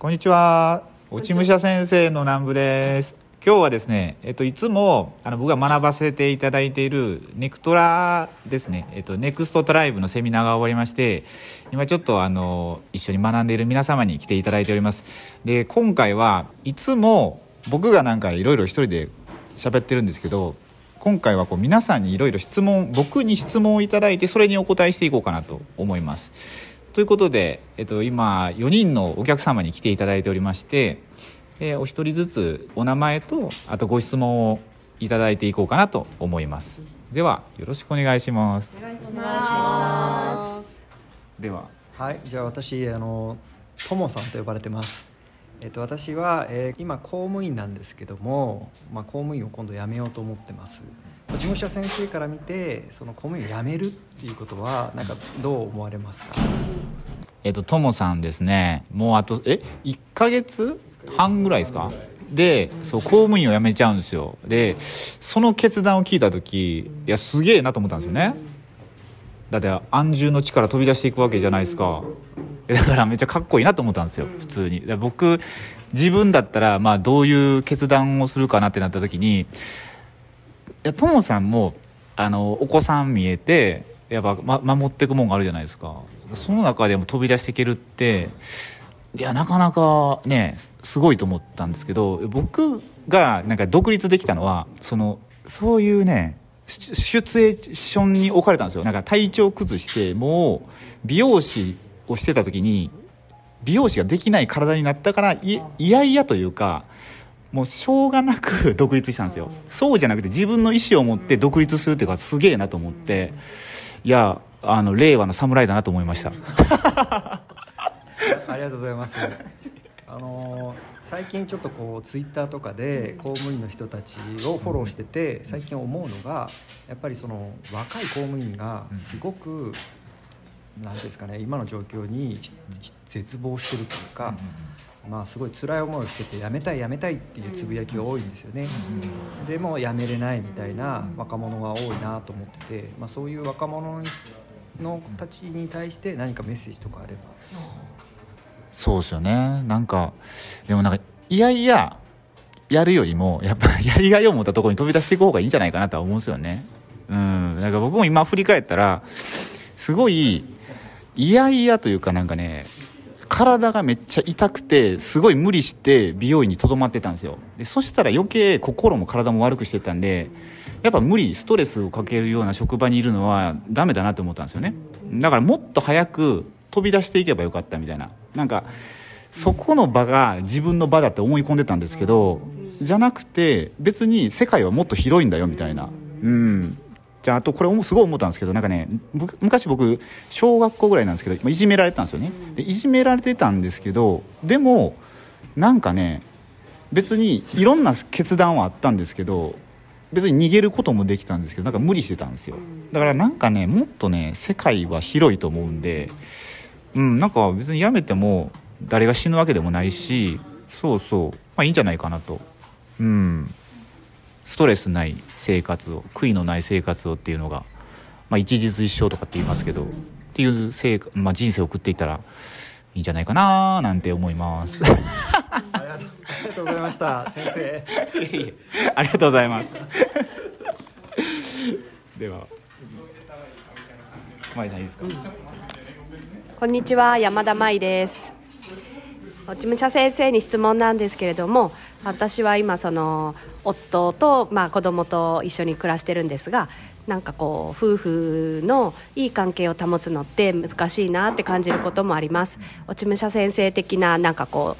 こんにちは。落ち武者先生の南部です。今日はですね、えっと、いつもあの僕が学ばせていただいているネクトラですね、えっと、ネクストトライブのセミナーが終わりまして今ちょっとあの一緒に学んでいる皆様に来ていただいております。で今回はいつも僕がなんかいろいろ一人で喋ってるんですけど今回はこう皆さんにいろいろ質問僕に質問をいただいてそれにお答えしていこうかなと思います。ということで、えっと、今4人のお客様に来ていただいておりましてえー、お一人ずつお名前とあとご質問をいただいていこうかなと思います。ではよろしくお願いします。お願いします。では。はいじゃあ私あのともさんと呼ばれてますえっと、私は、えー、今公務員なんですけども、まあ、公務員を今度辞めようと思ってます。事務所先生から見てその公務員を辞めるっていうことはなんかどう思われますか？えっとともさんですね。もうあとえ？1か月？半ぐらいですか？でそう公務員を辞めちゃうんですよ。でその決断を聞いた時いやすげえなと思ったんですよね。だって安住の地から飛び出していくわけじゃないですか。だからめっちゃかっこいいなと思ったんですよ普通に。僕自分だったらまあどういう決断をするかなってなった時にいやトモさんもあのお子さん見えてやっぱ、ま、守っていくもんがあるじゃないですか。その中でも飛び出していけるっていやなかなかねすごいと思ったんですけど僕がなんか独立できたのはそのそういうねシチュエーションに置かれたんですよ。なんか体調崩してもう美容師をしてた時に美容師ができない体になったからいやいやというかもうしょうがなく 独立したんですよ。そうじゃなくて自分の意思を持って独立するっていうかすげえなと思っていやあの令和の侍だなと思いました。ありがとうございます。あの最近ちょっとこうツイッターとかで公務員の人たちをフォローしてて最近思うのがやっぱりその若い公務員がすごく何ていうんですかね今の状況に絶望してるというか。まあ、すごい辛い思いをしてて辞めたい辞めたいっていうつぶやきが多いんですよね、でも辞めれないみたいな若者が多いなと思ってて、まあ、そういう若者のたちに対して何かメッセージとかあれば。そうですよね。なんかでもなんかいやいややるよりもやっぱやりがいを持ったところに飛び出していく方がいいんじゃないかなとは思うんですよね。うん。だから僕も今振り返ったらすごいいやいやというかなんかね体がめっちゃ痛くてすごい無理して美容院にとどまってたんですよ。でそしたら余計心も体も悪くしてたんでやっぱ無理ストレスをかけるような職場にいるのはダメだなと思ったんですよね。だからもっと早く飛び出していけばよかったみたいな。なんかそこの場が自分の場だって思い込んでたんですけどじゃなくて別に世界はもっと広いんだよみたいな。うん。じゃああとこれすごい思ったんですけどなんかね昔僕小学校ぐらいなんですけどいじめられてたんですよね。でいじめられてたんですけどでもなんかね別にいろんな決断はあったんですけど別に逃げることもできたんですけどなんか無理してたんですよ。だからなんかねもっとね世界は広いと思うんでうんなんか別にやめても誰が死ぬわけでもないしそうそうまあいいんじゃないかなと。うんストレスない生活を悔いのない生活をっていうのが、まあ、一日一生とかって言いますけどっていう生、まあ、人生を送っていったらいいんじゃないかななんて思います。ありがとうございました先生。ありがとうございます。では舞さんいいですか、うんこんにちは山田舞です事務者先生に質問なんですけれども私は今その夫とまあ子供と一緒に暮らしてるんですがなんかこう夫婦のいい関係を保つのって難しいなって感じることもあります。落ち武者先生的ななんかこ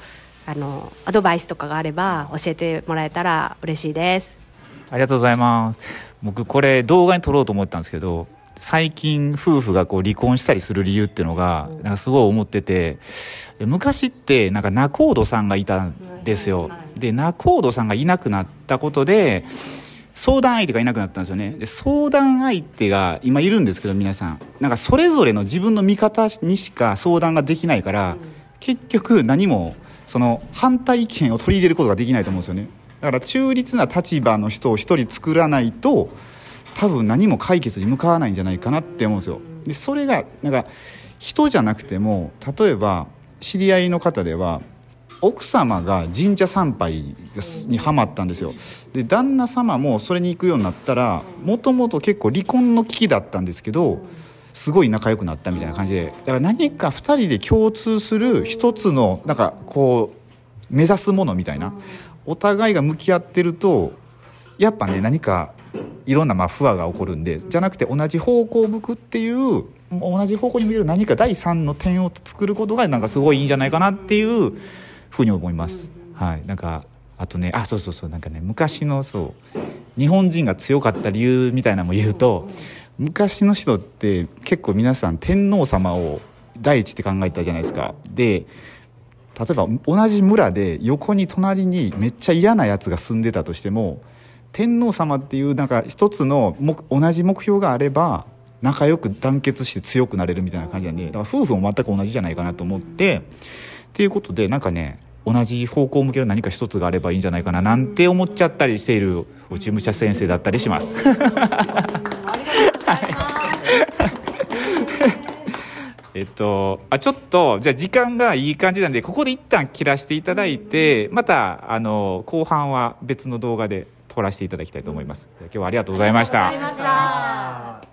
うあのアドバイスとかがあれば教えてもらえたら嬉しいです。ありがとうございます。僕これ動画に撮ろうと思ったんですけど最近夫婦がこう離婚したりする理由っていうのがなんかすごい思ってて昔ってなんか仲人さんがいたんですよ。で仲人さんがいなくなったことで相談相手がいなくなったんですよね。で相談相手が今いるんですけど皆さん。なんかそれぞれの自分の味方にしか相談ができないから結局何もその反対意見を取り入れることができないと思うんですよね。だから中立な立場の人を一人作らないと多分何も解決に向かわないんじゃないかなって思うんですよ。でそれがなんか人じゃなくても例えば知り合いの方では奥様が神社参拝にはまったんですよ。で旦那様もそれに行くようになったらもともと結構離婚の危機だったんですけどすごい仲良くなったみたいな感じで。だから何か2人で共通する一つのなんかこう目指すものみたいなお互いが向き合ってるとやっぱね何かいろんなま不和が起こるんでじゃなくて同じ方向を向くっていう同じ方向に向ける何か第三の点を作ることがなんかすごいいいんじゃないかなっていうふうに思います。はい、なんかあとねあそうそうそうなんかね昔のそう日本人が強かった理由みたいなのも言うと昔の人って結構皆さん天皇様を第一って考えたじゃないですか。で例えば同じ村で横に隣にめっちゃ嫌なやつが住んでたとしても天皇様っていうなんか一つの同じ目標があれば仲良く団結して強くなれるみたいな感じなんでだから夫婦も全く同じじゃないかなと思ってっていうことでなんかね同じ方向向ける何か一つがあればいいんじゃないかななんて思っちゃったりしている内武者先生だったりします。えっと、あちょっとじゃあ時間がいい感じなんでここで一旦切らせていただいてまたあの後半は別の動画で取らせていただきたいと思います今日はありがとうございました。